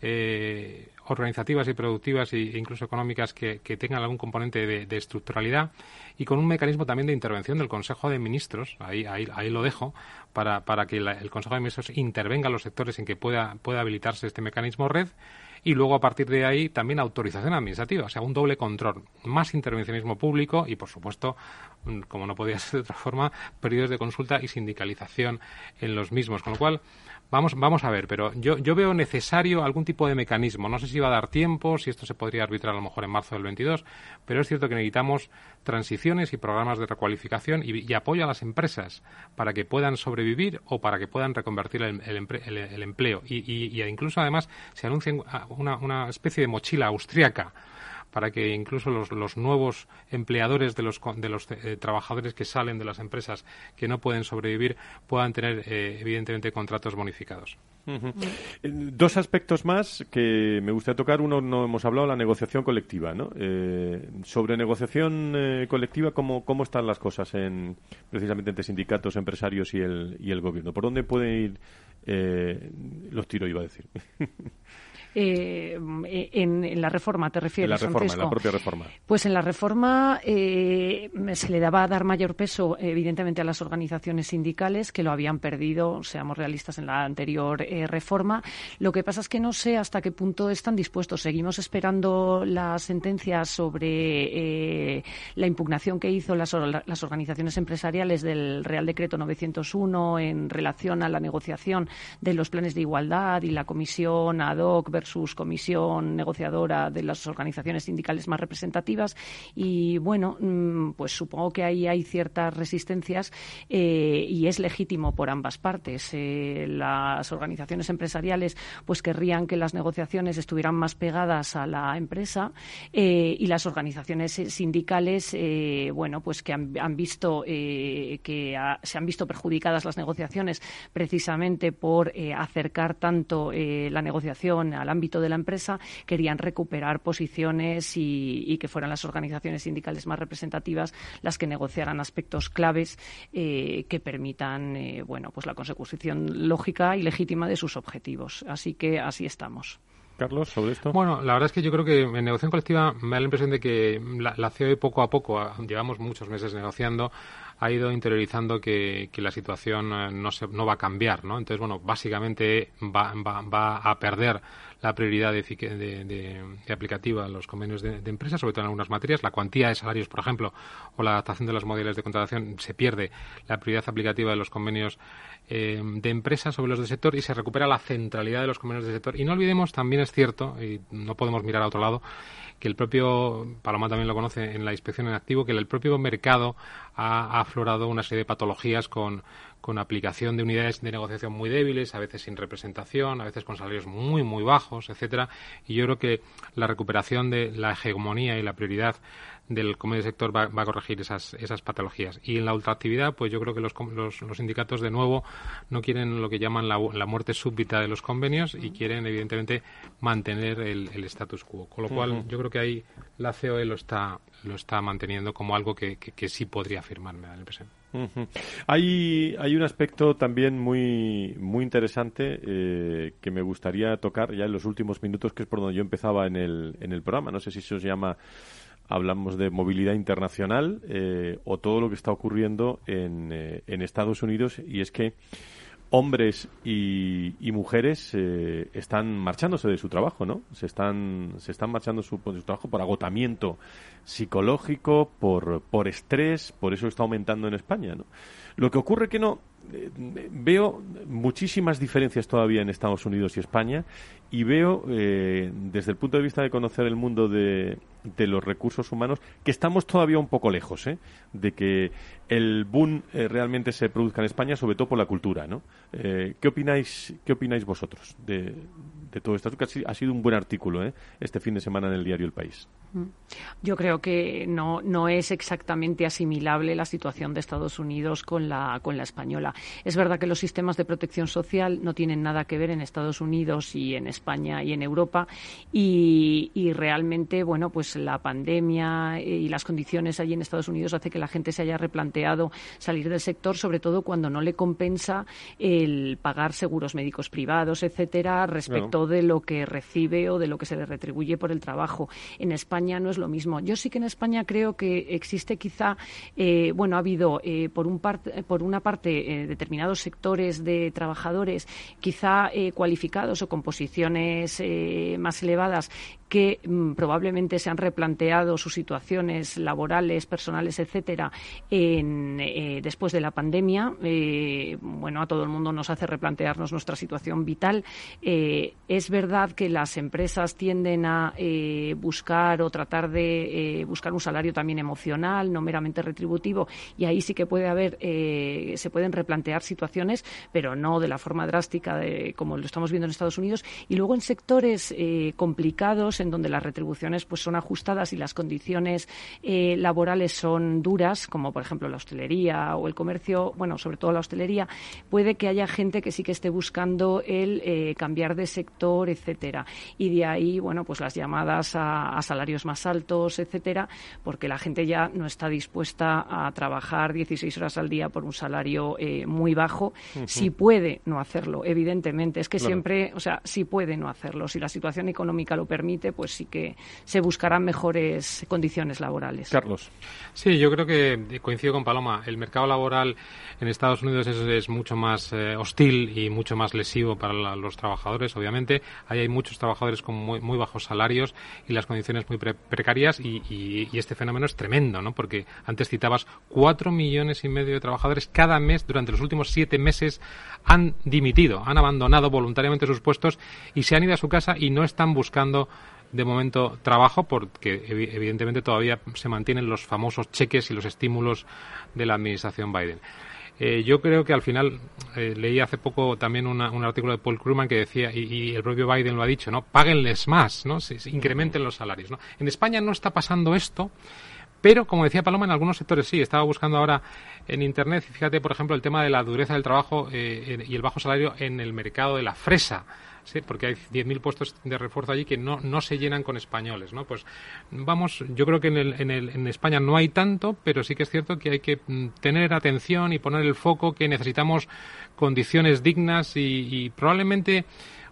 eh, organizativas y productivas e incluso económicas que, tengan algún componente de, estructuralidad y con un mecanismo también de intervención del Consejo de Ministros, ahí, ahí, ahí lo dejo, para, para que el Consejo de Ministros intervenga en los sectores en que pueda, pueda habilitarse este mecanismo red y luego a partir de ahí también autorización administrativa, o sea, un doble control, más intervencionismo público y, por supuesto, como no podía [LAUGHS] ser de otra forma, periodos de consulta y sindicalización en los mismos, con lo cual Vamos, vamos a ver, pero yo, yo veo necesario algún tipo de mecanismo. No sé si va a dar tiempo, si esto se podría arbitrar a lo mejor en marzo del 22, pero es cierto que necesitamos transiciones y programas de recualificación y, apoyo a las empresas para que puedan sobrevivir o para que puedan reconvertir el, el, empleo. Y, y, incluso además se anuncia una, una especie de mochila austriaca para que incluso los, los nuevos empleadores de los, de los eh, trabajadores que salen de las empresas que no pueden sobrevivir puedan tener, eh, evidentemente, contratos bonificados. Eh, dos aspectos más que me gustaría tocar. Uno, no hemos hablado, la negociación colectiva. ¿no? sobre negociación colectiva, ¿cómo, ¿cómo están las cosas en, precisamente entre sindicatos, empresarios y el, y el gobierno? ¿Por dónde pueden ir los tiros, iba a decir? [LAUGHS] eh, en, la reforma, ¿te refieres? En la reforma, en la propia reforma. Pues en la reforma eh, se le daba a dar mayor peso, evidentemente, a las organizaciones sindicales que lo habían perdido, seamos realistas, en la anterior eh, reforma. Lo que pasa es que no sé hasta qué punto están dispuestos. Seguimos esperando la sentencia sobre la impugnación que hizo las, las organizaciones empresariales del Real Decreto 901 en relación a la negociación de los planes de igualdad y la comisión ad hoc sus comisión negociadora de las organizaciones sindicales más representativas. Y bueno, mm, pues supongo que ahí hay ciertas resistencias eh, y es legítimo por ambas partes. Eh, las organizaciones empresariales pues querrían que las negociaciones estuvieran más pegadas a la empresa eh, y las organizaciones sindicales, bueno, pues que han, visto que se han visto perjudicadas las negociaciones precisamente por acercar tanto la negociación a la ámbito de la empresa querían recuperar posiciones y, que fueran las organizaciones sindicales más representativas las que negociaran aspectos claves eh, que permitan eh, bueno pues la consecución lógica y legítima de sus objetivos. Así que así estamos. Carlos, sobre esto. Bueno, la verdad es que yo creo que en negociación colectiva me da la impresión de que la, la COE poco a poco, llevamos muchos meses negociando, ha ido interiorizando que, la situación eh, no, se, no va a cambiar, ¿no? Entonces, bueno, básicamente va, va, va a perder la prioridad de, aplicativa a los convenios de, empresas, sobre todo en algunas materias. La cuantía de salarios, por ejemplo, o la adaptación de los modelos de contratación, se pierde la prioridad aplicativa de los convenios eh, de empresas sobre los del sector y se recupera la centralidad de los convenios del sector. Y no olvidemos, también es cierto, y no podemos mirar a otro lado, que el propio, Paloma también lo conoce en la inspección en activo, que el propio mercado ha, aflorado una serie de patologías con, con aplicación de unidades de negociación muy débiles, a veces sin representación, a veces con salarios muy, muy bajos, etcétera. Y yo creo que la recuperación de la hegemonía y la prioridad del comercio sector va, a corregir esas, esas patologías. Y en la ultraactividad, pues yo creo que los, los, sindicatos, de nuevo, no quieren lo que llaman la, muerte súbita de los convenios y quieren, evidentemente, mantener el, status quo. Con lo cual, yo creo que ahí la COE lo está, lo está manteniendo como algo que, que, sí podría afirmarme en el presente. Hay, hay un aspecto también muy, muy interesante eh, que me gustaría tocar ya en los últimos minutos, que es por donde yo empezaba en el, en el programa. No sé si se llama hablamos de movilidad internacional eh, o todo lo que está ocurriendo en, eh, en, Estados Unidos y es que hombres y, mujeres eh, están marchándose de su trabajo, ¿no? Se están, se están marchando su, su trabajo por agotamiento psicológico, por, por estrés, por eso está aumentando en España, ¿no? Lo que ocurre que no, veo muchísimas diferencias todavía en Estados Unidos y España y veo, eh, desde el punto de vista de conocer el mundo de, los recursos humanos, que estamos todavía un poco lejos ¿eh? de que el boom eh, realmente se produzca en España, sobre todo por la cultura. ¿no? ¿qué, opináis, ¿Qué opináis vosotros de, de todo esto? Ha sido un buen artículo este fin de semana en el diario El País. Mm. Yo creo que no, no es exactamente asimilable la situación de Estados Unidos con la, con la española. Es verdad que los sistemas de protección social no tienen nada que ver en Estados Unidos y en España y en Europa y, realmente, bueno, pues la pandemia y las condiciones allí en Estados Unidos hace que la gente se haya replanteado salir del sector, sobre todo cuando no le compensa el pagar seguros médicos privados, etcétera, respecto de lo que recibe o de lo que se le retribuye por el trabajo. En España no es lo mismo. Yo sí que en España creo que existe quizá, eh, bueno, ha habido eh, por, un por una parte eh, determinados sectores de trabajadores quizá cualificados o con posiciones más elevadas que mm, probablemente se han replanteado sus situaciones laborales, personales, etcétera, en, eh, después de la pandemia. Eh, bueno, a todo el mundo nos hace replantearnos nuestra situación vital. Eh, es verdad que las empresas tienden a buscar o tratar de buscar un salario también emocional, no meramente retributivo, y ahí sí que puede haber, se pueden replantear situaciones, pero no de la forma drástica de, como lo estamos viendo en Estados Unidos. Y luego en sectores complicados en donde las retribuciones pues son ajustadas y las condiciones eh, laborales son duras, como por ejemplo la hostelería o el comercio, bueno, sobre todo la hostelería, puede que haya gente que sí que esté buscando el eh, cambiar de sector, etcétera. Y de ahí, bueno, pues las llamadas a, salarios más altos, etcétera, porque la gente ya no está dispuesta a trabajar 16 horas al día por un salario eh, muy bajo. Si puede no hacerlo, evidentemente. Es que siempre, o sea, si puede no hacerlo. Si la situación económica lo permite, pues sí que se buscarán mejores condiciones laborales. Carlos. Sí, yo creo que coincido con Paloma. El mercado laboral en Estados Unidos es, mucho más eh, hostil y mucho más lesivo para los trabajadores, obviamente. Ahí hay muchos trabajadores con muy, bajos salarios y las condiciones muy precarias y, este fenómeno es tremendo, ¿no? Porque antes citabas cuatro millones y medio de trabajadores cada mes durante los últimos siete meses han dimitido, han abandonado voluntariamente sus puestos y se han ido a su casa y no están buscando de momento trabajo porque evidentemente todavía se mantienen los famosos cheques y los estímulos de la administración Biden. Eh, yo creo que al final eh, leí hace poco también un artículo de Paul Krugman que decía, y, el propio Biden lo ha dicho, ¿no? Páguenles más, ¿no? Se, incrementen los salarios. En España no está pasando esto, pero como decía Paloma, en algunos sectores sí. Estaba buscando ahora en Internet, y fíjate, por ejemplo, el tema de la dureza del trabajo eh, y el bajo salario en el mercado de la fresa. Sí, porque hay 10.000 puestos de refuerzo allí que no, no se llenan con españoles, ¿no? Pues vamos, yo creo que en, el, en, el, en España no hay tanto, pero sí que es cierto que hay que mm, tener atención y poner el foco que necesitamos condiciones dignas y, probablemente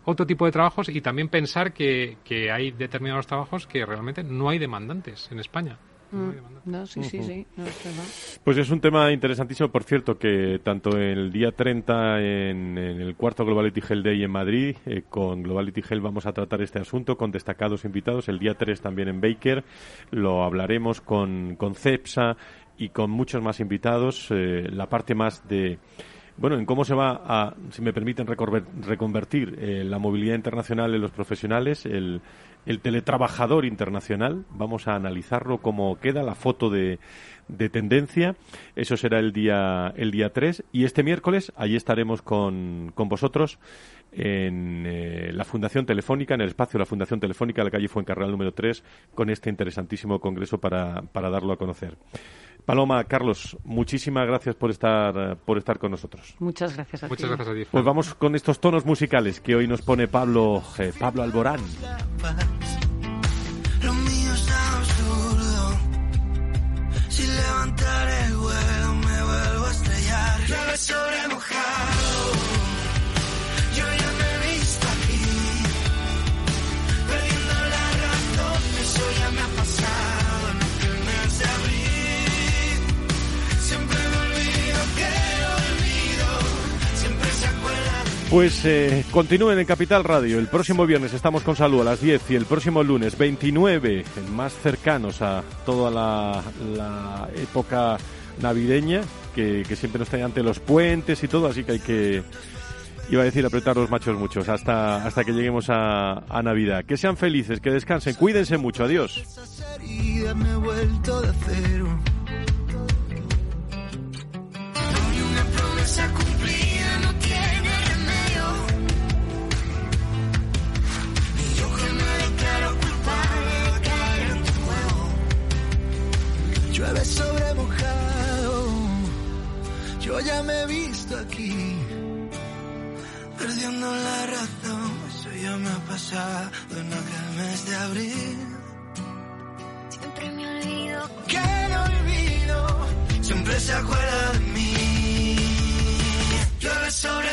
otro tipo de trabajos y también pensar que, que hay determinados trabajos que realmente no hay demandantes en España. Mm, no, sí, sí, sí. pues es un tema interesantísimo, por cierto, que tanto el día 30 en, el cuarto Globality Hell Day en Madrid, eh, con Globality Hell vamos a tratar este asunto con destacados invitados. El día 3 también en Baker lo hablaremos con, con CEPSA y con muchos más invitados. Eh, la parte más de bueno, en cómo se va a, si me permiten, reconvertir eh, la movilidad internacional en los profesionales, el, el, teletrabajador internacional. Vamos a analizarlo, cómo queda la foto de, de tendencia. Eso será el día, el día 3. Y este miércoles, allí estaremos con, con vosotros en eh, la Fundación Telefónica, en el espacio de la Fundación Telefónica de la calle Fuencarral número 3, con este interesantísimo congreso para, para darlo a conocer. Paloma, Carlos, muchísimas gracias por estar, por estar con nosotros. Muchas gracias a Muchas gracias a ti. Pues vamos con estos tonos musicales que hoy nos pone Pablo, eh, Pablo Alborán. Lo mío es absurdo. Si levantar el vuelo me vuelvo a estrellar. Llueve sobre mojado. Yo Pues eh, continúen en Capital Radio. El próximo viernes estamos con Salud a las 10 y el próximo lunes 29, más cercanos a toda la, época navideña, que, siempre nos trae ante los puentes y todo, así que hay que, iba a decir, apretar los machos muchos hasta, hasta que lleguemos a, Navidad. Que sean felices, que descansen, cuídense mucho, adiós. Llueve sobre mojado. Yo ya me he visto aquí. Perdiendo la razón. Eso ya me ha pasado en aquel mes de abril. Siempre me olvido que no olvido. Siempre se acuerda de mí. Llueve sobre.